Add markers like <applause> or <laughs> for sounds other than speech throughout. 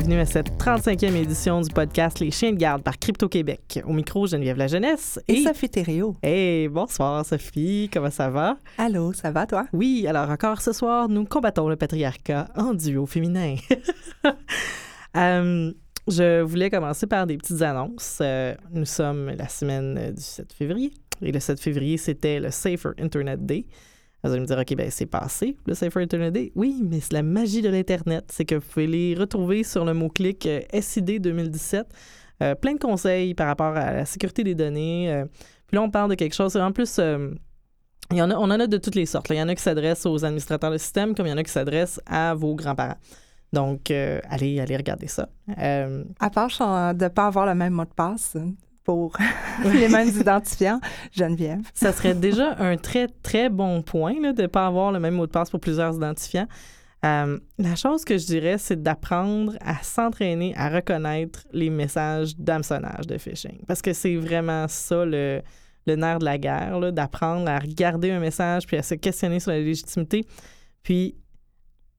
bienvenue à cette 35e édition du podcast Les Chiens de garde par Crypto Québec. Au micro, Geneviève La Jeunesse et, Sophie Thériault. Hey, bonsoir Sophie, comment ça va? Allô, ça va toi? Oui, alors encore ce soir, nous combattons le patriarcat en duo féminin. <laughs> Euh, je voulais commencer par des petites annonces. Euh, nous sommes la semaine du 7 février et le 7 février, c'était le Safer Internet Day. Vous allez me dire, OK, ben c'est passé, le Internet Day. Oui, mais c'est la magie de l'Internet. C'est que vous pouvez les retrouver sur le mot-clic euh, SID 2017. Euh, plein de conseils par rapport à la sécurité des données. Euh, puis là, on parle de quelque chose. En plus, y en a, on en a de toutes les sortes. Il y en a qui s'adressent aux administrateurs de système, comme il y en a qui s'adressent à vos grands-parents. Donc, allez, allez regarder ça. à part de ne pas avoir le même mot de passe, pour <laughs> les mêmes identifiants, Geneviève. Ça serait déjà un très, très bon point de ne pas avoir le même mot de passe pour plusieurs identifiants. Euh, la chose que je dirais, c'est d'apprendre à s'entraîner à reconnaître les messages d'hameçonnage de phishing. Parce que c'est vraiment ça le, le nerf de la guerre, d'apprendre à regarder un message puis à se questionner sur la légitimité, puis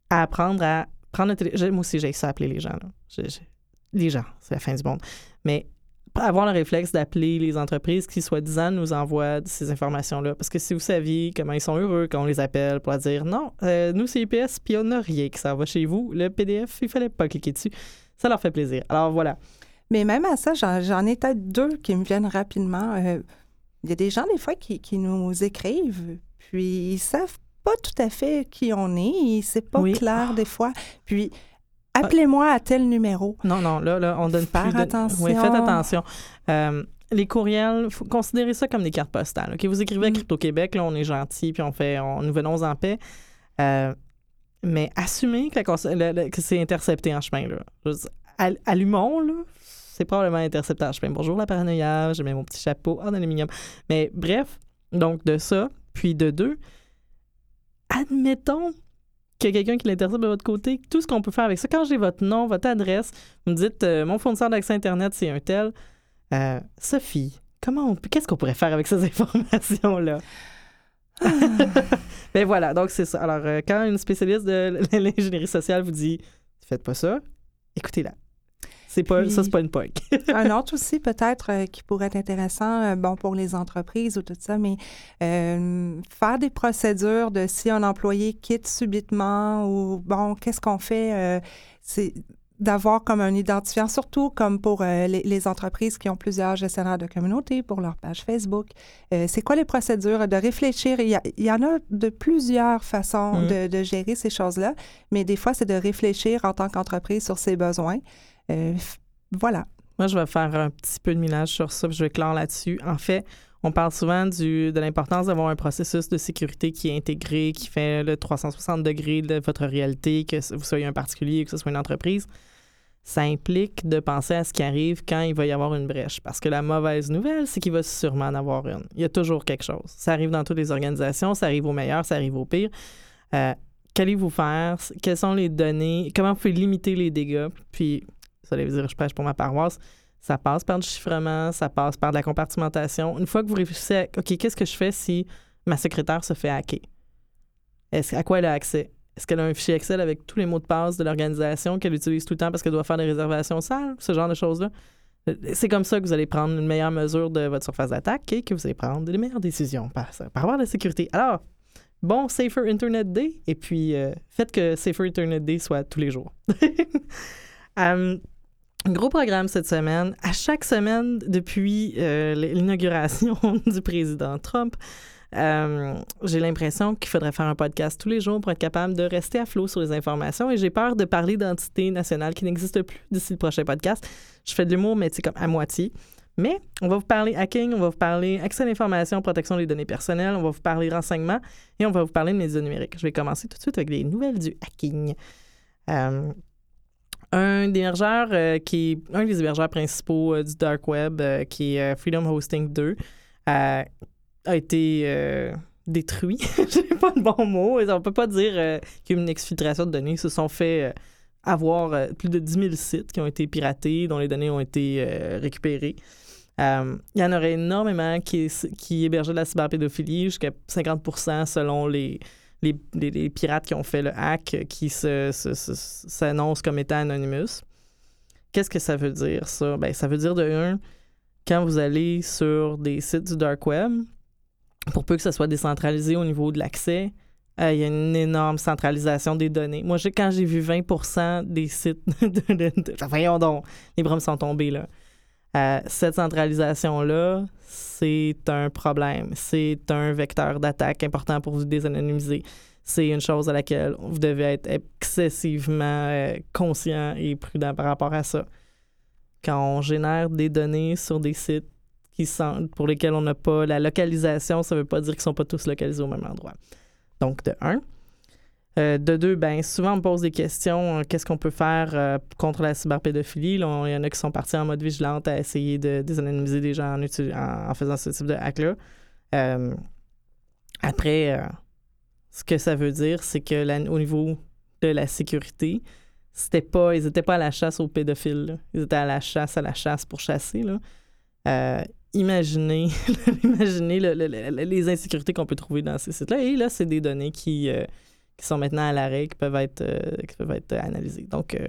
à apprendre à prendre le téléphone. Moi aussi, j'ai ça appeler les gens. les gens, c'est la fin du monde. Mais avoir le réflexe d'appeler les entreprises qui, soi-disant, nous envoient ces informations-là. Parce que si vous saviez comment ils sont heureux quand on les appelle pour dire non, euh, nous, c'est IPS, puis on n'a rien que ça va chez vous, le PDF, il fallait pas cliquer dessus. Ça leur fait plaisir. Alors voilà. Mais même à ça, j'en ai peut-être deux qui me viennent rapidement. Euh, il y a des gens, des fois, qui, nous écrivent, puis ils savent pas tout à fait qui on est, c'est pas clair des fois. Puis Appelez-moi à tel numéro. Non, non, là, là on donne Faire attention. Oui, faites attention. Euh, les courriels, faut considérer ça comme des cartes postales. Ok, Vous écrivez à mm. Crypto-Québec, là, on est gentil, puis on fait, on, nous venons en paix. Euh, mais assumez que, c'est intercepté en chemin. Là. allumons, là, c'est probablement intercepté en chemin. Bonjour la paranoïa, j'ai mis mon petit chapeau en aluminium. Mais bref, donc de ça, puis de deux, admettons qu'il y a quelqu'un qui l'intercepte de votre côté, tout ce qu'on peut faire avec ça, quand j'ai votre nom, votre adresse, vous me dites euh, mon fournisseur d'accès Internet, c'est un tel. Euh, Sophie, comment qu'est-ce qu'on pourrait faire avec ces <laughs> informations-là? Ah. <laughs> ben voilà, donc c'est ça. Alors, euh, quand une spécialiste de l'ingénierie sociale vous dit faites pas ça, écoutez-la. C'est pas, ça, c'est pas une POC. <laughs> un autre aussi, peut-être, euh, qui pourrait être intéressant, euh, bon, pour les entreprises ou tout ça, mais euh, faire des procédures de si un employé quitte subitement ou, bon, qu'est-ce qu'on fait? c'est d'avoir comme un identifiant, surtout comme pour les, entreprises qui ont plusieurs gestionnaires de communauté pour leur page Facebook. c'est quoi les procédures? De réfléchir? Il y, en a de plusieurs façons mmh. de, de, gérer ces choses-là, mais des fois, c'est de réfléchir en tant qu'entreprise sur ses besoins. Euh, voilà. Moi, je vais faire un petit peu de minage sur ça, je vais clore là-dessus. En fait, on parle souvent du, de l'importance d'avoir un processus de sécurité qui est intégré, qui fait le 360 degrés de votre réalité, que vous soyez un particulier, que ce soit une entreprise. Ça implique de penser à ce qui arrive quand il va y avoir une brèche. Parce que la mauvaise nouvelle, c'est qu'il va sûrement en avoir une. Il y a toujours quelque chose. Ça arrive dans toutes les organisations, ça arrive au meilleur, ça arrive au pire. Euh, qu'allez-vous faire? Quelles sont les données? Comment vous pouvez limiter les dégâts? Puis vous allez dire, je pêche pour ma paroisse. Ça passe par du chiffrement, ça passe par de la compartimentation. Une fois que vous réfléchissez à, OK, qu'est-ce que je fais si ma secrétaire se fait hacker? Est-ce, à quoi elle a accès? Est-ce qu'elle a un fichier Excel avec tous les mots de passe de l'organisation qu'elle utilise tout le temps parce qu'elle doit faire des réservations sales? Ce genre de choses-là? C'est comme ça que vous allez prendre une meilleure mesure de votre surface d'attaque et que vous allez prendre des meilleures décisions par, rapport à la sécurité. Alors, bon Safer Internet Day et puis euh, faites que Safer Internet Day soit tous les jours. <laughs> Um, Gros programme cette semaine. À chaque semaine, depuis euh, l'inauguration <laughs> du président Trump, euh, j'ai l'impression qu'il faudrait faire un podcast tous les jours pour être capable de rester à flot sur les informations et j'ai peur de parler d'entités nationales qui n'existent plus d'ici le prochain podcast. Je fais de l'humour, mais c'est comme à moitié. Mais on va vous parler hacking, on va vous parler accès à l'information, protection des données personnelles, on va vous parler renseignement et on va vous parler de médias numériques. Je vais commencer tout de suite avec les nouvelles du hacking. Euh, un des hébergeurs euh, qui un des hébergeurs principaux euh, du dark web, euh, qui est Freedom Hosting 2, a été détruit. <laughs> Je pas de bon mot. On peut pas dire qu'il y a eu une exfiltration de données. Ils se sont fait avoir plus de 10 000 sites qui ont été piratés, dont les données ont été récupérées. il y en aurait énormément qui, qui hébergeaient de la cyberpédophilie, jusqu'à 50% selon les, les, pirates qui ont fait le hack qui s'annoncent comme étant Anonymous. Qu'est-ce que ça veut dire, ça? Ben, ça veut dire, de un, quand vous allez sur des sites du dark web, pour peu que ça soit décentralisé au niveau de l'accès, euh, il y a une énorme centralisation des données. Moi, quand j'ai vu 20 des sites <laughs> de, de, Voyons donc, les bras sont tombés, là. Euh, cette centralisation-là, c'est un problème. C'est un vecteur d'attaque important pour vous désanonymiser. C'est une chose à laquelle vous devez être excessivement euh, conscient et prudent par rapport à ça. Quand on génère des données sur des sites qui sont, pour lesquels on n'a pas la localisation, ça ne veut pas dire qu'ils ne sont pas tous localisés au même endroit. Donc, de un. Euh, de deux, ben souvent on me pose des questions. Euh, qu'est-ce qu'on peut faire euh, contre la cyberpédophilie? il y en a qui sont partis en mode vigilante à essayer de désanonymiser des gens en, faisant ce type de hack-là. après, ce que ça veut dire, c'est que au niveau de la sécurité, c'était pas, ils n'étaient pas à la chasse aux pédophiles. Ils étaient à la chasse, à la chasse pour chasser. Là. imaginez, <laughs> imaginez les insécurités qu'on peut trouver dans ces sites-là. Et là, c'est des données qui qui sont maintenant à l'arrêt, qui peuvent être, euh, qui peuvent être analysés. Donc, euh,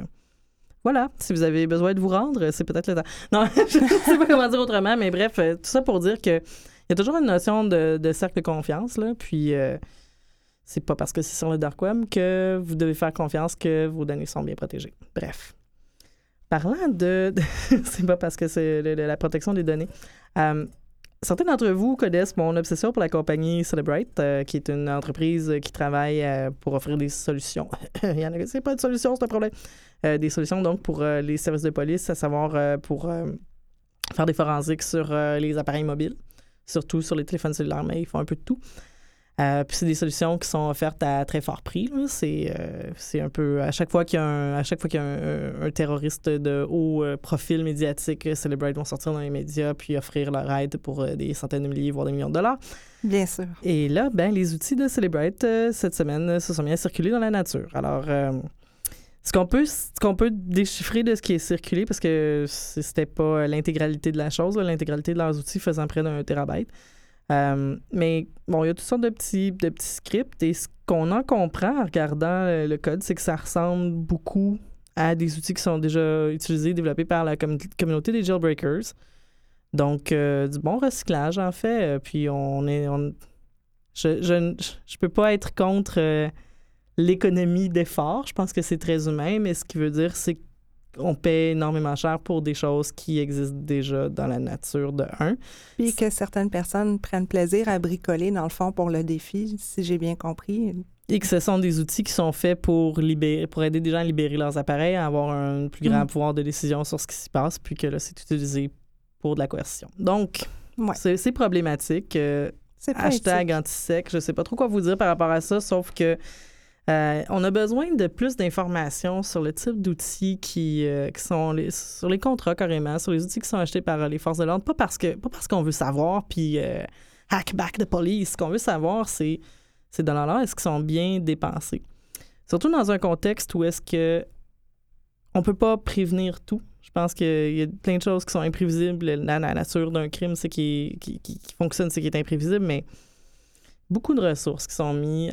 voilà, si vous avez besoin de vous rendre, c'est peut-être le temps. Non, <laughs> je ne sais pas comment dire autrement, mais bref, euh, tout ça pour dire que il y a toujours une notion de, cercle de confiance, là, puis c'est pas parce que c'est sur le dark web que vous devez faire confiance que vos données sont bien protégées. Bref. Parlant de... <laughs> c'est pas parce que c'est la protection des données. Certains d'entre vous connaissent mon obsession pour la compagnie Celebrate, euh, qui est une entreprise qui travaille euh, pour offrir des solutions. <laughs> Il y en a, c'est pas de solution, c'est un problème. Euh, des solutions donc pour les services de police, à savoir pour faire des forensiques sur les appareils mobiles, surtout sur les téléphones cellulaires, mais ils font un peu de tout. Euh, puis c'est des solutions qui sont offertes à très fort prix. C'est, euh, un peu à chaque fois qu'il y a un, à chaque fois qu'il y a un, terroriste de haut euh, profil médiatique, Celebrate vont sortir dans les médias puis offrir leur aide pour des centaines de milliers voire des millions de dollars. Bien sûr. Et là, ben les outils de Celebrate cette semaine se sont bien circulés dans la nature. Alors ce qu'on peut, ce qu'on peut déchiffrer de ce qui est circulé, parce que c'était pas l'intégralité de la chose, l'intégralité de leurs outils faisant près d'un terabyte. Euh, mais bon, il y a toutes sortes de petits, de petits scripts et ce qu'on en comprend en regardant euh, le code, c'est que ça ressemble beaucoup à des outils qui sont déjà utilisés, développés par la communauté des jailbreakers. Donc, euh, du bon recyclage, en fait. Puis, on est. je, je, je, peux pas être contre l'économie d'effort. Je pense que c'est très humain, mais ce qui veut dire, c'est on paie énormément cher pour des choses qui existent déjà dans la nature de un. Puis que certaines personnes prennent plaisir à bricoler, dans le fond, pour le défi, si j'ai bien compris. Et que ce sont des outils qui sont faits pour, libérer, pour aider des gens à libérer leurs appareils, à avoir un plus grand mm. pouvoir de décision sur ce qui s'y passe, puis que là, c'est utilisé pour de la coercition. Donc, c'est problématique. Euh, hashtag anti-sec, je sais pas trop quoi vous dire par rapport à ça, sauf que euh, on a besoin de plus d'informations sur le type d'outils qui, euh, sont sur les contrats carrément, sur les outils qui sont achetés par les forces de l'ordre. Pas parce qu'on veut savoir, puis euh, hack back the police. Ce qu'on veut savoir, c'est ces dollars-là, est-ce qu'ils sont bien dépensés? Surtout dans un contexte où est-ce que on peut pas prévenir tout. Je pense qu'il y a plein de choses qui sont imprévisibles. La, nature d'un crime, c'est qui, fonctionne, c'est qui est imprévisible, mais beaucoup de ressources qui sont mises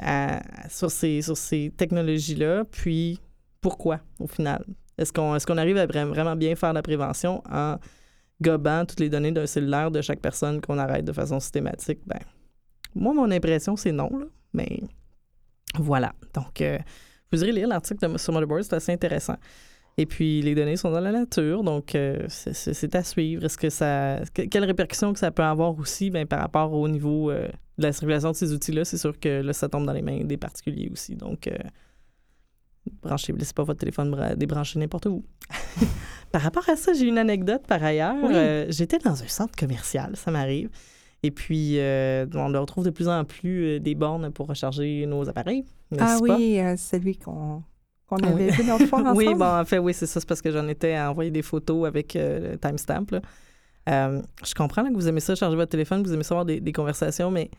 sur ces, sur ces technologies-là. Puis, pourquoi, au final? Est-ce qu'on est arrive à vraiment bien faire la prévention en gobant toutes les données d'un cellulaire de chaque personne qu'on arrête de façon systématique? Ben, moi, mon impression, c'est non. Mais voilà. Donc, euh, vous irez lire l'article sur Motherboard, c'est assez intéressant. Et puis, les données sont dans la nature, donc euh, c'est à suivre. Est-ce que ça. quelles répercussions que ça peut avoir aussi ben, par rapport au niveau euh, de la circulation de ces outils-là? C'est sûr que là, ça tombe dans les mains des particuliers aussi. Donc, euh, branchez, laissez pas votre téléphone débranché n'importe où. <laughs> par rapport à ça, j'ai une anecdote par ailleurs. Euh, j'étais dans un centre commercial, ça m'arrive. Et puis, on retrouve de plus en plus des bornes pour recharger nos appareils. Ah oui, celui qu'on qu'on avait vu dans le ensemble. oui, bon, en fait, oui, c'est ça. C'est parce que j'en étais à envoyer des photos avec euh, le timestamp. Euh, je comprends que vous aimez ça, charger votre téléphone, vous aimez ça avoir des, conversations, mais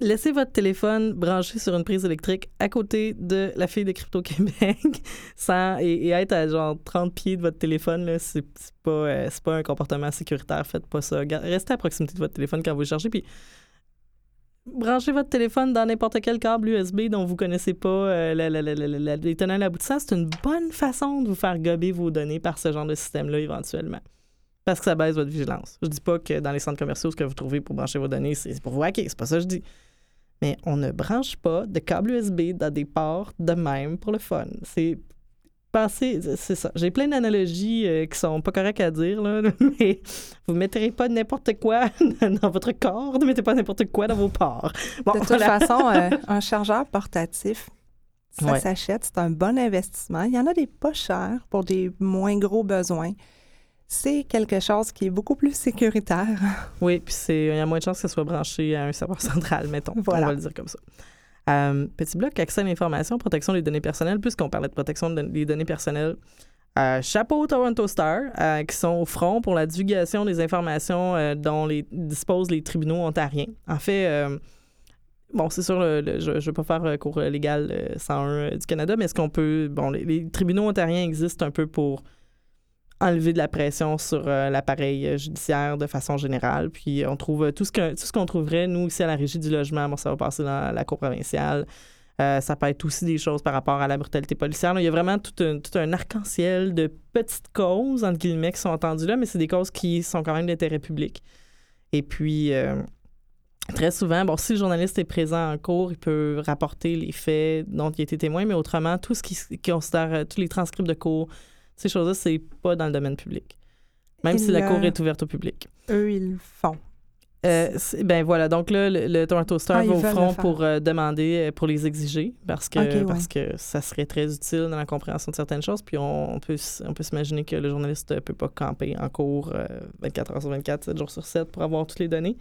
laissez votre téléphone branché sur une prise électrique à côté de la fille de Crypto-Québec <laughs> sans, et, être à genre 30 pieds de votre téléphone, c'est pas, euh, pas un comportement sécuritaire. Faites pas ça. Restez à proximité de votre téléphone quand vous le chargez. Puis branchez votre téléphone dans n'importe quel câble USB dont vous connaissez pas euh, la, les tenants c'est une bonne façon de vous faire gober vos données par ce genre de système-là éventuellement. Parce que ça baisse votre vigilance. Je dis pas que dans les centres commerciaux, ce que vous trouvez pour brancher vos données, c'est pour vous hacker. C'est pas ça que je dis. Mais on ne branche pas de câble USB dans des ports de même pour le fun. C'est c'est ça. J'ai plein d'analogies euh, qui sont pas correctes à dire, là, <laughs> mais vous ne mettrez pas n'importe quoi <laughs> dans votre corps, ne mettez pas n'importe quoi dans vos ports. de toute façon, euh, <laughs> un chargeur portatif, ça s'achète, c'est un bon investissement. Il y en a des pas chers pour des moins gros besoins. C'est quelque chose qui est beaucoup plus sécuritaire. Oui, puis il y a moins de chances que ce soit branché à un serveur central, mettons. On va le dire comme ça. Euh, petit bloc, accès à l'information, protection des données personnelles, puisqu'on parlait de protection des données personnelles. Euh, chapeau Toronto Star, euh, qui sont au front pour la divulgation des informations dont les, disposent les tribunaux ontariens. En fait, bon, c'est sûr, je ne vais pas faire cours légal 101 du Canada, mais est-ce qu'on peut. Bon, les, tribunaux ontariens existent un peu pour enlever de la pression sur l'appareil judiciaire de façon générale. Puis on trouve tout ce que tout ce qu'on trouverait, nous, ici à la Régie du logement, bon, ça va passer dans la Cour provinciale. ça peut être aussi des choses par rapport à la brutalité policière. il y a vraiment tout un, arc-en-ciel de petites causes, entre guillemets, qui sont entendues là, mais c'est des causes qui sont quand même d'intérêt public. Et puis, très souvent, bon, si le journaliste est présent en cours, il peut rapporter les faits dont il a été témoin, mais autrement, tout ce qui, qui considère, tous les transcripts de cours, ces choses-là, c'est pas dans le domaine public. Même si la cour est ouverte au public. Eux, ils le font. Euh, ben voilà, donc là, le, Toronto Star ah, va au front pour euh, demander, euh, pour les exiger, parce que, parce que ça serait très utile dans la compréhension de certaines choses. Puis on, peut, on peut s'imaginer que le journaliste ne peut pas camper en cours 24 heures sur 24, 7 jours sur 7 pour avoir toutes les données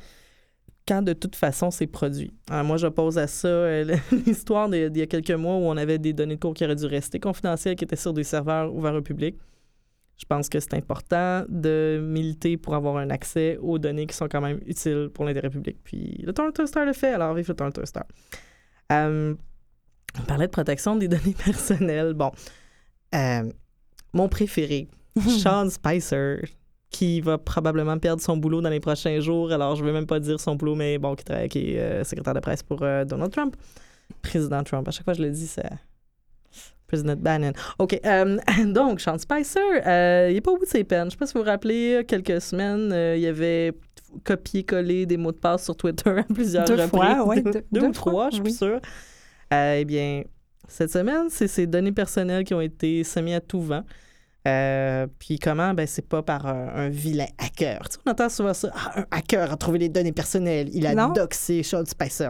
quand de toute façon c'est produit. moi, je pose à ça euh, <laughs> l'histoire d'il y a quelques mois où on avait des données de cours qui auraient dû rester confidentielles, qui étaient sur des serveurs ouverts au public. Je pense que c'est important de militer pour avoir un accès aux données qui sont quand même utiles pour l'intérêt public. Puis le Toronto Star le fait, alors vive le Toronto Star. Euh, on parlait de protection des <laughs> données personnelles. Bon, euh, mon préféré, <laughs> Sean Spicer, qui va probablement perdre son boulot dans les prochains jours. Alors, je ne vais même pas dire son boulot, mais bon, qui, est euh, secrétaire de presse pour euh, Donald Trump. Président Trump. À chaque fois que je le dis, c'est Président Bannon. OK. Euh, <laughs> donc, Sean Spicer, il n'est pas au bout de ses peines. Je ne sais pas si vous vous rappelez, quelques semaines, il y avait copié-collé des mots de passe sur Twitter à plusieurs deux Fois, oui. <laughs> deux, ou trois, je suis sûre. eh bien, cette semaine, c'est ses données personnelles qui ont été semi à tout vent. Euh, puis comment? Ben, c'est pas par un, vilain hacker. Tu on entend souvent ça. Ah, un hacker a trouvé les données personnelles. Il a doxé Sean Spicer.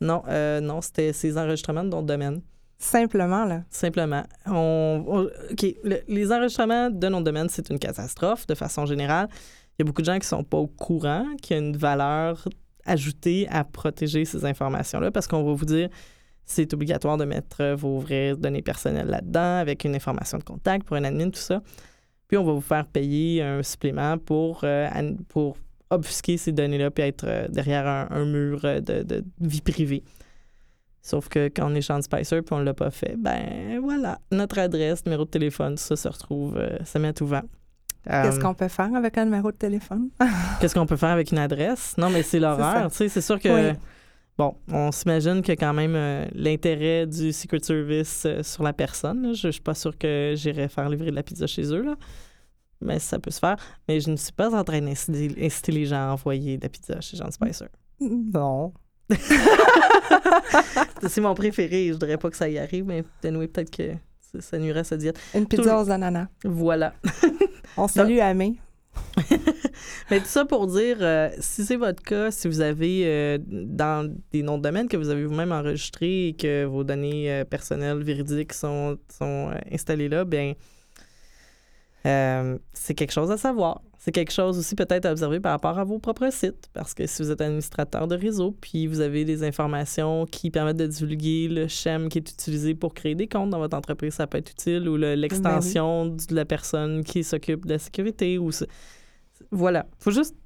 Non, euh, non, c'était ses enregistrements de nom de domaine. Simplement, là. Simplement. On, OK. les enregistrements de nom de domaine, c'est une catastrophe de façon générale. Il y a beaucoup de gens qui sont pas au courant qu'il y a une valeur ajoutée à protéger ces informations-là parce qu'on va vous dire c'est obligatoire de mettre euh, vos vraies données personnelles là-dedans avec une information de contact pour un admin, tout ça. Puis on va vous faire payer un supplément pour, euh, pour obfusquer ces données-là puis être euh, derrière un, mur de, vie privée. Sauf que quand on est Sean Spicer puis on ne l'a pas fait, ben voilà, notre adresse, numéro de téléphone, ça se retrouve, ça met tout vent. Qu'est-ce qu'on peut faire avec un numéro de téléphone? Qu'est-ce qu'on peut faire avec une adresse? Non, mais c'est <laughs> l'horreur. Tu sais, c'est sûr que Bon, on s'imagine que quand même euh, l'intérêt du Secret Service euh, sur la personne. Je, ne suis pas sûre que j'irai faire livrer de la pizza chez eux, là. mais ça peut se faire. Mais je ne suis pas en train d'inciter les gens à envoyer de la pizza chez Jean Spicer. Non. <laughs> c'est mon préféré. Je ne dirais pas que ça y arrive, mais peut-être que ça, nuirait à sa diète. Une pizza aux ananas. Voilà. <laughs> on salue Amé. <laughs> Mais tout ça pour dire, euh, si c'est votre cas, si vous avez euh, dans des noms de domaine que vous avez vous-même enregistrés et que vos données euh, personnelles véridiques sont, sont installées là, bien, c'est quelque chose à savoir. C'est quelque chose aussi peut-être à observer par rapport à vos propres sites, parce que si vous êtes administrateur de réseau, puis vous avez des informations qui permettent de divulguer le SHEM qui est utilisé pour créer des comptes dans votre entreprise, ça peut être utile, ou ben l'extension de la personne qui s'occupe de la sécurité, ou voilà. faut juste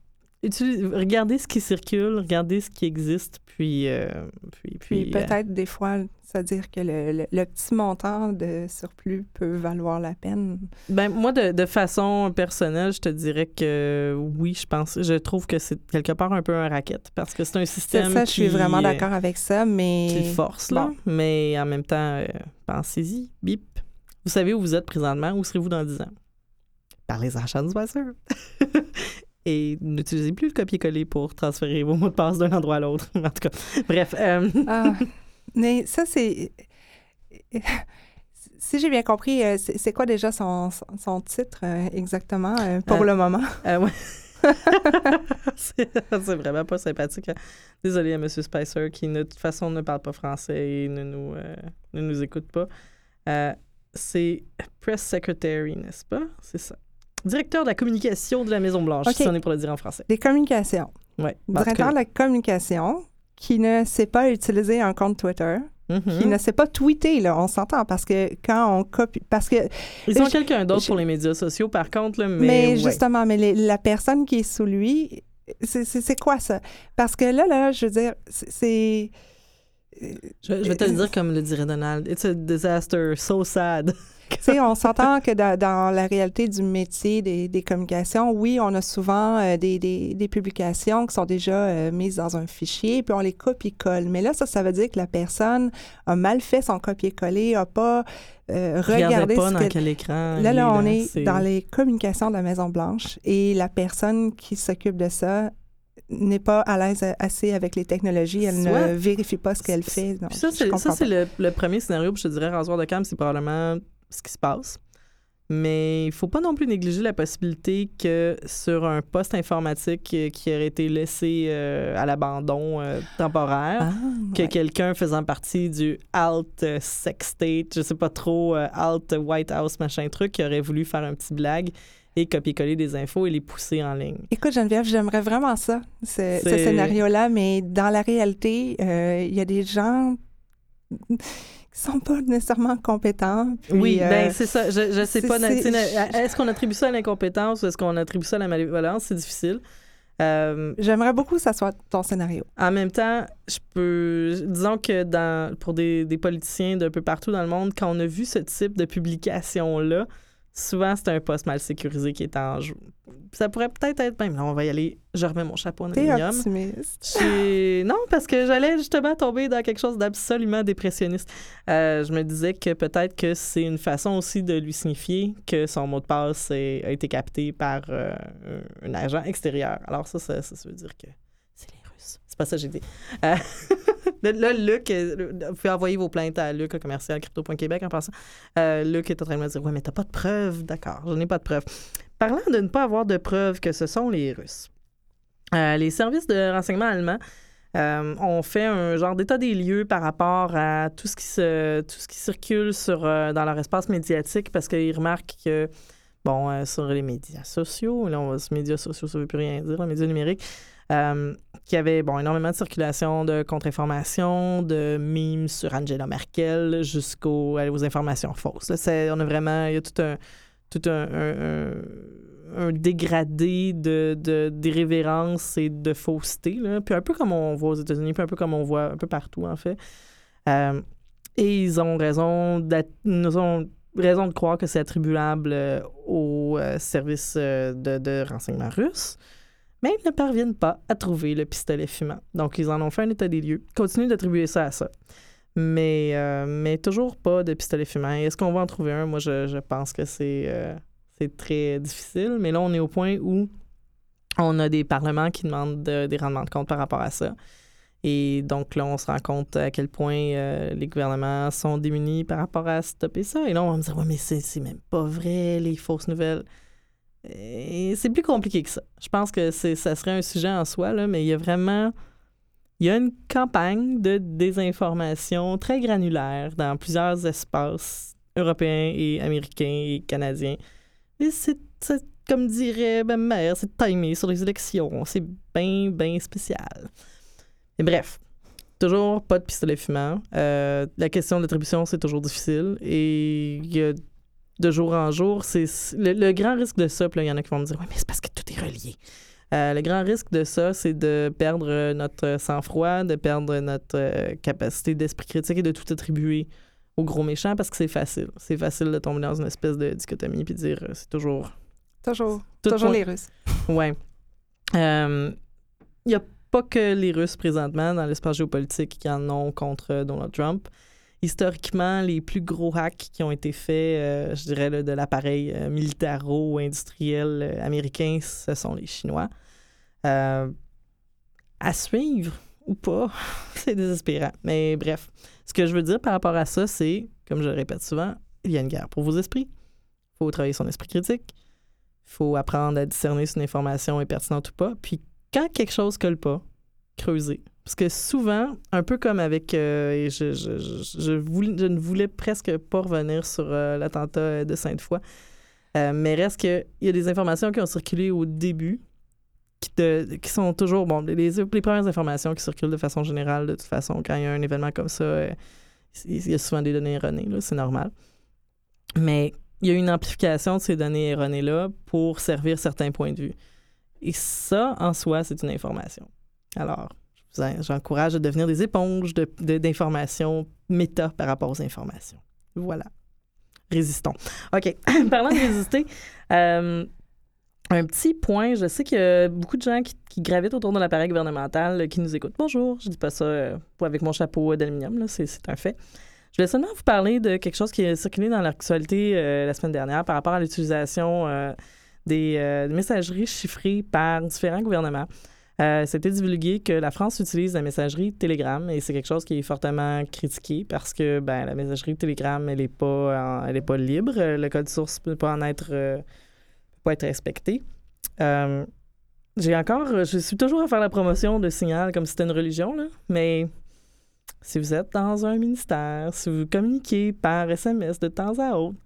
regardez ce qui circule, regardez ce qui existe, puis... Euh, puis, puis, euh, peut-être des fois, c'est-à-dire que le, le, petit montant de surplus peut valoir la peine. Ben moi, de, de, façon personnelle, je te dirais que oui, je pense. Je trouve que c'est quelque part un peu un racket, parce que c'est un système ça, je suis vraiment d'accord avec ça, mais... Qui force, là. Mais en même temps, pensez-y, bip. Vous savez où vous êtes présentement, où serez-vous dans 10 ans? Parlez-en à sûr. Et n'utilisez plus le copier-coller pour transférer vos mots de passe d'un endroit à l'autre. <laughs> en tout cas, bref. Euh, ah, mais ça, c'est... <laughs> Si j'ai bien compris, euh, c'est quoi déjà son, son titre euh, exactement pour le moment? <laughs> ouais. c'est vraiment pas sympathique. Hein. Désolé à M. Spicer qui, de toute façon, ne parle pas français et ne nous, ne nous écoute pas. c'est Press Secretary, n'est-ce pas? C'est ça directeur de la communication de la Maison-Blanche, si on est pour le dire en français. Des communications. Oui. Directeur de la communication qui ne sait pas utiliser un compte Twitter. Mm-hmm. Qui ne sait pas tweeter, là, on s'entend, parce que quand on copie... Parce que... Ils ont quelqu'un d'autre pour les médias sociaux, par contre, là, mais... Mais justement, mais la personne qui est sous lui, c'est quoi ça? Parce que là, là, je veux dire, c'est... Je, vais te le dire comme le dirait Donald. It's a disaster, so sad. <laughs> on s'entend que dans, la réalité du métier des, communications, oui, on a souvent euh, des, publications qui sont déjà euh, mises dans un fichier, puis on les copie-colle. Mais là, ça, ça veut dire que la personne a mal fait son copier-coller, n'a pas euh, regardé pas ce dans quel écran. Là, là, on est, dans les communications de la Maison-Blanche et la personne qui s'occupe de ça n'est pas à l'aise assez avec les technologies, elle ne vérifie pas ce qu'elle fait. ça, c'est le, premier scénario, je te dirais, rasoir de cam, c'est probablement ce qui se passe. Mais il faut pas non plus négliger la possibilité que sur un poste informatique qui aurait été laissé euh, à l'abandon euh, temporaire, ah, que quelqu'un faisant partie du alt sex state, je sais pas trop, euh, alt White House machin truc, qui aurait voulu faire un petit blague et copier-coller des infos et les pousser en ligne. Écoute, Geneviève, j'aimerais vraiment ça, ce, ce scénario-là, mais dans la réalité, il y a des gens qui sont pas nécessairement compétents. oui, ben euh, c'est ça. Je, je sais pas. Est-ce qu'on attribue ça à l'incompétence ou est-ce qu'on attribue ça à la malveillance? C'est difficile. Euh, J'aimerais beaucoup que ça soit ton scénario. En même temps, je peux. Disons que dans, pour des, des politiciens d'un peu partout dans le monde, quand on a vu ce type de publication-là, souvent c'est un poste mal sécurisé qui est en jeu. Ça pourrait peut-être être même. Là, on va y aller. Je remets mon chapeau en aluminium. optimiste. Non, parce que j'allais justement tomber dans quelque chose d'absolument dépressionniste. Euh, je me disais que peut-être que c'est une façon aussi de lui signifier que son mot de passe a été capté par euh, un agent extérieur. Alors ça, ça, ça veut dire que c'est les Russes. C'est pas ça que j'ai dit. Euh, <laughs> Là, Luc, euh, vous pouvez envoyer vos plaintes à Luc, commercial crypto.québec en passant. Luc est en train de me dire Ouais, mais t'as pas de preuves. D'accord, je n'ai pas de preuves. Parlant de ne pas avoir de preuves que ce sont les Russes, euh, les services de renseignement allemands ont fait un genre d'état des lieux par rapport à tout ce qui, circule sur, dans leur espace médiatique parce qu'ils remarquent que, bon, sur les médias sociaux, là, on va, médias sociaux, ça ne veut plus rien dire, les médias numériques, euh, qui avait bon, énormément de circulation de contre-informations, de memes sur Angela Merkel jusqu'aux informations fausses. On a vraiment, il y a tout un, tout un, un, dégradé de, de, d'irrévérence et de fausseté. Là. Puis un peu comme on voit aux États-Unis, puis un peu comme on voit un peu partout, en fait. Euh, et ils ont raison, nous ont raison de croire que c'est attribuable euh, au service de, de renseignement russe mais ils ne parviennent pas à trouver le pistolet fumant. Donc, ils en ont fait un état des lieux. Continuent d'attribuer ça à ça. Mais, euh, mais toujours pas de pistolet fumant. Est-ce qu'on va en trouver un? Moi, je, pense que euh, c'est très difficile. Mais là, on est au point où on a des parlements qui demandent des rendements de compte par rapport à ça. Et donc là, on se rend compte à quel point euh, les gouvernements sont démunis par rapport à stopper ça. Et là, on va me dire, ouais, mais c'est même pas vrai, les fausses nouvelles c'est plus compliqué que ça. Je pense que ça serait un sujet en soi, là, mais il y a vraiment. Il y a une campagne de désinformation très granulaire dans plusieurs espaces européens et américains et canadiens. Et c'est, comme dirait ma mère, c'est timé sur les élections. C'est bien, bien spécial. Et bref, toujours pas de pistolet fumant. Euh, la question de l'attribution, c'est toujours difficile. Et de jour en jour. C'est le, grand risque de ça. Il y en a qui vont me dire Oui, mais c'est parce que tout est relié. Euh, le grand risque de ça, c'est de perdre notre sang-froid, de perdre notre euh, capacité d'esprit critique et de tout attribuer au gros méchant parce que c'est facile. C'est facile de tomber dans une espèce de dichotomie puis de dire euh, c'est toujours. Toujours. Toujours point- les Russes. <laughs> Ouais. Il n'y a pas que les Russes présentement dans l'espace géopolitique qui en ont contre euh, Donald Trump. Historiquement, les plus gros hacks qui ont été faits, euh, je dirais, de l'appareil euh, militaro-industriel euh, américain, ce sont les Chinois. À suivre ou pas, <laughs> c'est désespérant. Mais bref, ce que je veux dire par rapport à ça, c'est, comme je le répète souvent, il y a une guerre pour vos esprits. Il faut travailler son esprit critique. Il faut apprendre à discerner si une information est pertinente ou pas. Puis quand quelque chose colle pas, creuser. Parce que souvent, un peu comme avec... euh, je, je, je, je ne voulais presque pas revenir sur euh, l'attentat de Sainte-Foy, euh, mais reste qu'il y a des informations qui ont circulé au début qui, te- qui sont toujours... Bon, les, les premières informations qui circulent de façon générale, de toute façon, quand il y a un événement comme ça, euh, il y a souvent des données erronées, c'est normal. Mais il y a une amplification de ces données erronées-là pour servir certains points de vue. Et ça, en soi, c'est une information. Alors, j'encourage à devenir des éponges de- de- d'informations méta par rapport aux informations. Voilà. Résistons. OK. <coughs> Parlant de résister, euh, un petit point. Je sais qu'il y a beaucoup de gens qui, gravitent autour de l'appareil gouvernemental euh, qui nous écoutent. Bonjour. Je dis pas ça euh, avec mon chapeau d'aluminium, c'est un fait. Je voulais seulement vous parler de quelque chose qui a circulé dans l'actualité euh, la semaine dernière par rapport à l'utilisation des euh, messageries chiffrées par différents gouvernements. Euh, C'était divulgué que la France utilise la messagerie Telegram et c'est quelque chose qui est fortement critiqué parce que ben, la messagerie Telegram, elle n'est pas, pas libre. Le code source ne peut pas en être, euh, pas être respecté. Euh, j'ai encore, je suis toujours à faire la promotion de Signal comme si c'était une religion, là, mais si vous êtes dans un ministère, si vous communiquez par SMS de temps à autre,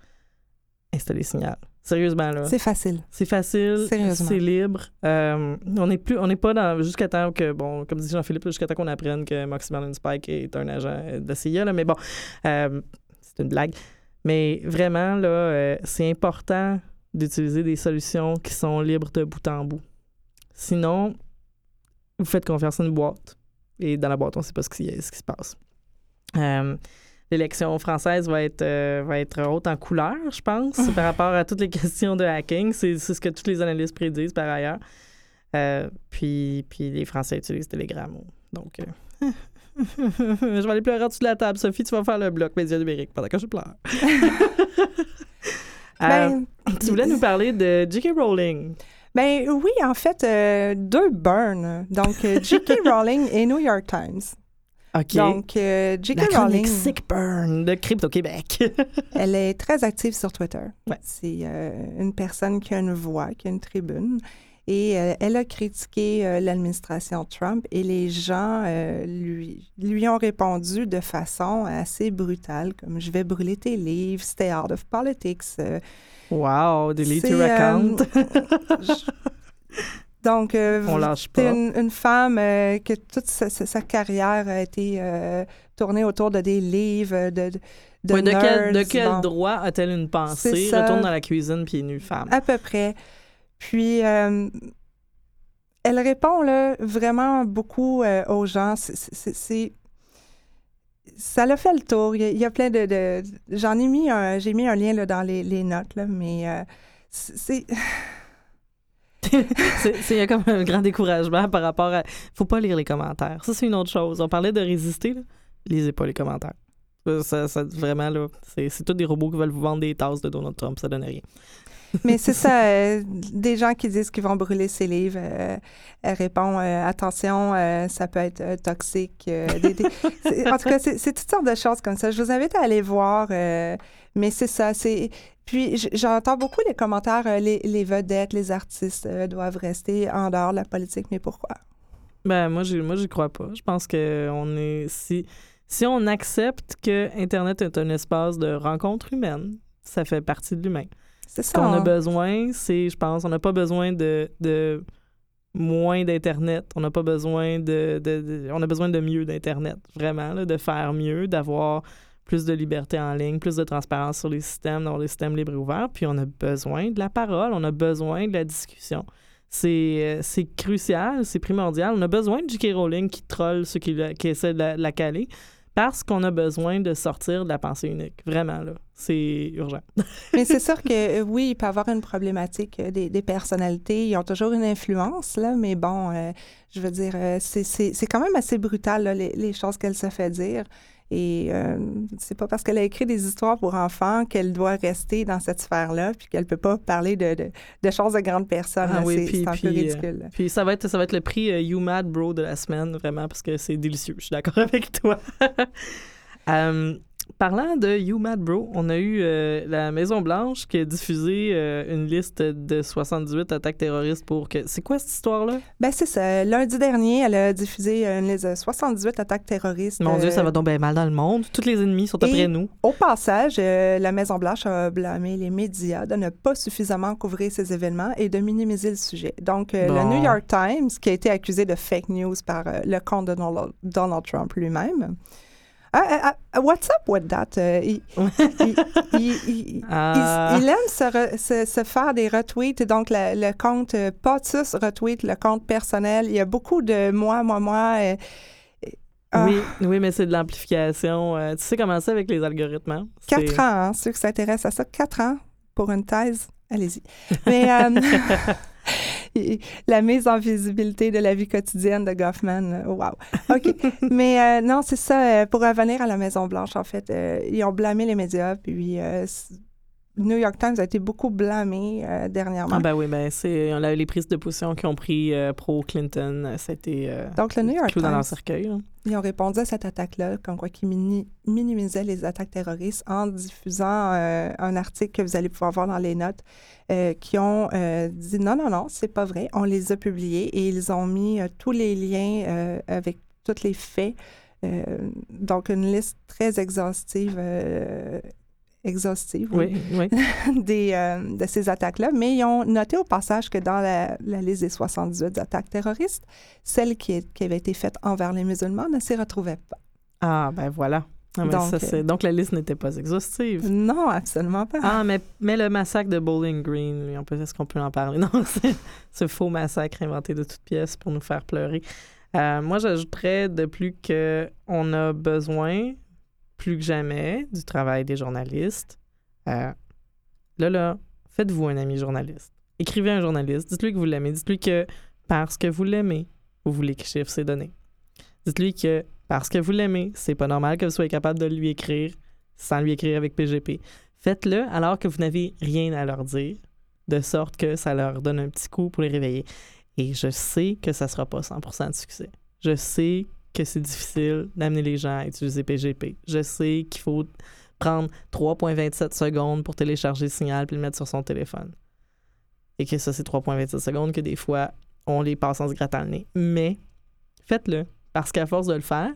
installez Signal. Sérieusement, là. C'est facile. C'est facile, Sérieusement. c'est libre. Euh, on n'est plus, on n'est pas dans jusqu'à temps que bon, comme dit Jean-Philippe, jusqu'à temps qu'on apprenne que Moxie Marlin Spike est un agent de CIA. Là, mais bon, euh, c'est une blague. Mais vraiment là, euh, c'est important d'utiliser des solutions qui sont libres de bout en bout. Sinon, vous faites confiance à une boîte et dans la boîte, on ne sait pas ce qui, ce qui se passe. L'élection française va être, euh, va être haute en couleur, je pense, par rapport à toutes les <laughs> questions de hacking. C'est c'est ce que tous les analystes prédisent par ailleurs. Euh, puis, puis les Français utilisent Telegram. Donc, euh, <laughs> je vais aller pleurer en dessous de la table. Sophie, tu vas faire le bloc média numérique pendant que je pleure. <laughs> Ben, tu voulais nous parler de J.K. Rowling. ben oui, en fait, deux burns. Donc, J.K. Rowling et New York Times. OK. Donc, euh, J.K. Rowling, Sick Burn de Crypto Québec. <laughs> elle est très active sur Twitter. Ouais. C'est euh, une personne qui a une voix, qui a une tribune. Et euh, elle a critiqué euh, l'administration Trump et les gens lui, lui ont répondu de façon assez brutale, comme je vais brûler tes livres, stay out of politics. wow, delete your account. <laughs> je- Donc, euh, On lâche c'est pas. une, une femme euh, que toute sa, carrière a été euh, tournée autour de des livres, de, de, de Ouais, de quel, de nerds, quel bon, droit a-t-elle une pensée? Retourne dans la cuisine pieds nus, femme. À peu près. Puis, euh, elle répond là, vraiment beaucoup euh, aux gens. C'est- Ça l'a fait le tour. Il y a, il y a plein de... de- J'en ai mis un... J'ai mis un lien là, dans les, les notes, là, mais euh, c'est... Il y a comme un grand découragement par rapport à. faut pas lire les commentaires. Ça, c'est une autre chose. On parlait de résister. Là. Lisez pas les commentaires. Ça, vraiment, là, c'est tous des robots qui veulent vous vendre des tasses de Donald Trump. Ça donne rien. <laughs> Mais c'est ça, euh, des gens qui disent qu'ils vont brûler ses livres. euh, elle répond euh, attention, euh, ça peut être euh, toxique. euh, des- des- <laughs> en tout cas, c'est toutes sortes de choses comme ça. Je vous invite à aller voir. euh, mais c'est ça, c'est. Puis j'entends beaucoup les commentaires euh, les, les vedettes, les artistes euh, doivent rester en dehors de la politique. Mais pourquoi? Ben, moi, j'y- moi, j'y crois pas. Je pense que on est. Si, si on accepte que Internet est un espace de rencontre humaine, ça fait partie de l'humain. C'est Ce ça. qu'on a on- besoin, c'est, je pense, on n'a pas besoin de, de moins d'Internet. On n'a pas besoin de, de- de- On a besoin de mieux d'Internet, vraiment, là, de faire mieux, d'avoir plus de liberté en ligne, plus de transparence sur les systèmes, d'avoir des systèmes libres et ouverts. Puis on a besoin de la parole, on a besoin de la discussion. C'est c'est crucial, c'est primordial. On a besoin de J.K. Rowling qui troll ceux qui, qui essaient de la, caler parce qu'on a besoin de sortir de la pensée unique. Vraiment, là. C'est urgent. <laughs> Mais c'est sûr que, euh, oui, il peut y avoir une problématique euh, des, des, personnalités. Ils ont toujours une influence, là, mais bon, euh, je veux dire, euh, c'est quand même assez brutal, là, les, les, choses qu'elle se fait dire. Et euh, c'est pas parce qu'elle a écrit des histoires pour enfants qu'elle doit rester dans cette sphère-là, puis qu'elle peut pas parler de, de, de, choses de grandes personnes. Ah, oui, c'est un puis, peu ridicule. Euh, puis ça va, être, ça va être le prix euh, You Mad Bro de la semaine, vraiment, parce que c'est délicieux. Je suis d'accord <laughs> avec toi. um, <laughs> Parlant de You Mad Bro, on a eu euh, la Maison-Blanche qui a diffusé euh, une liste de 78 attaques terroristes pour que. C'est quoi cette histoire-là? Ben, c'est ça. Lundi dernier, elle a diffusé une liste de 78 attaques terroristes. Mon Dieu, ça va donc bien mal dans le monde. Tous les ennemis sont après nous. Au passage, euh, la Maison-Blanche a blâmé les médias de ne pas suffisamment couvrir ces événements et de minimiser le sujet. Donc, bon. le New York Times, qui a été accusé de fake news par le compte de Donald Trump lui-même, Uh, uh, what's up with that? Uh, il, il, il, ah. il, aime se, re, se, se, faire des retweets. Donc, le, le compte euh, POTUS retweet le compte personnel. Il y a beaucoup de moi, moi, moi. Euh, ah. Oui, oui, mais c'est de l'amplification. Euh, tu sais comment c'est avec les algorithmes? Hein? Quatre ans, hein, ceux qui s'intéressent à ça. Quatre ans pour une thèse. Allez-y. <laughs> Mais... Euh, <laughs> <laughs> la mise en visibilité de la vie quotidienne de Goffman. Wow. OK. <laughs> Mais euh, non, c'est ça. Euh, pour revenir à la Maison-Blanche, en fait, euh, ils ont blâmé les médias, puis New York Times a été beaucoup blâmé euh, dernièrement. Ah ben oui, ben c'est on a les prises de position qui ont pris euh, pro Clinton, c'était euh, donc le New York Times dans leur cercueil. Là. Ils ont répondu à cette attaque-là, comme quoi qu'ils mini minimisaient les attaques terroristes en diffusant un article que vous allez pouvoir voir dans les notes, qui ont dit non non non, c'est pas vrai, on les a publiés et ils ont mis tous les liens avec tous les faits. donc une liste très exhaustive exhaustive oui, oui. <laughs> des, euh, de ces attaques-là, mais ils ont noté au passage que dans la, la liste des 78 attaques terroristes, celle qui, est, qui, avait été faite envers les musulmans ne s'y retrouvait pas. Ah, ben voilà. Ah, donc, ça, donc, la liste n'était pas exhaustive. Non, absolument pas. Ah, mais, mais le massacre de Bowling Green, est-ce qu'on peut en parler? <laughs> Non, c'est ce faux massacre inventé de toutes pièces pour nous faire pleurer. Euh, moi, j'ajouterais de plus qu'on a besoin plus que jamais du travail des journalistes. Euh, là, là, faites-vous un ami journaliste. Écrivez un journaliste. Dites-lui que vous l'aimez. Dites-lui que parce que vous l'aimez, vous voulez qu'il chiffre ses données. Dites-lui que parce que vous l'aimez, c'est pas normal que vous soyez capable de lui écrire sans lui écrire avec PGP. Faites-le alors que vous n'avez rien à leur dire, de sorte que ça leur donne un petit coup pour les réveiller. Et je sais que ça sera pas 100% de succès. Je sais que c'est difficile d'amener les gens à utiliser PGP. Je sais qu'il faut prendre 3,27 secondes pour télécharger le signal puis le mettre sur son téléphone. Et que ça, c'est 3,27 secondes que des fois, on les passe en se grattant le nez. Mais faites-le, parce qu'à force de le faire,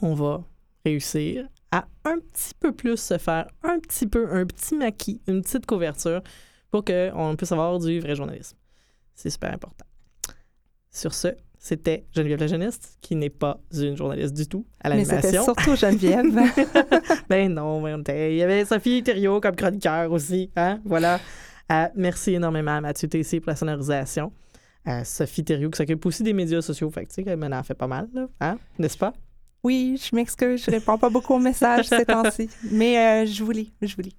on va réussir à un petit peu plus se faire un petit peu, un petit maquis, une petite couverture pour qu'on puisse avoir du vrai journalisme. C'est super important. Sur ce, c'était Geneviève la jeuniste, qui n'est pas une journaliste du tout à l'animation. Mais c'était surtout Geneviève. <laughs> ben non, il y avait Sophie Thériault comme chroniqueur aussi. Hein? Voilà. Euh, merci énormément à Mathieu Tessier pour la sonorisation. Euh, Sophie Thériault qui s'occupe aussi des médias sociaux. Fait que, tu sais, elle en fait pas mal, hein? n'est-ce pas? Oui, je m'excuse, je réponds pas beaucoup aux messages ces temps-ci. Mais euh, je vous lis, je vous lis.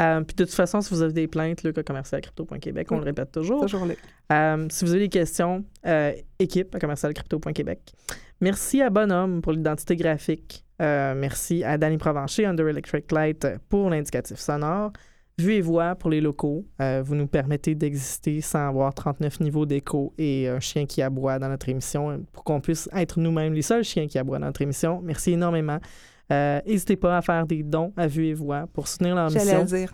Euh, puis de toute façon, si vous avez des plaintes, le commercial crypto.québec, on le répète toujours. Toujours euh, si vous avez des questions, euh, équipe à commercial crypto.québec. Merci à Bonhomme pour l'identité graphique. Euh, merci à Danny Provencher, Under Electric Light, pour l'indicatif sonore. Vue et voix pour les locaux. Vous nous permettez d'exister sans avoir 39 niveaux d'écho et un chien qui aboie dans notre émission pour qu'on puisse être nous-mêmes les seuls chiens qui aboient dans notre émission. Merci énormément. Euh, n'hésitez pas à faire des dons à vue et voix pour soutenir leur mission. dire.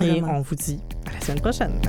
Et on vous dit à la semaine prochaine.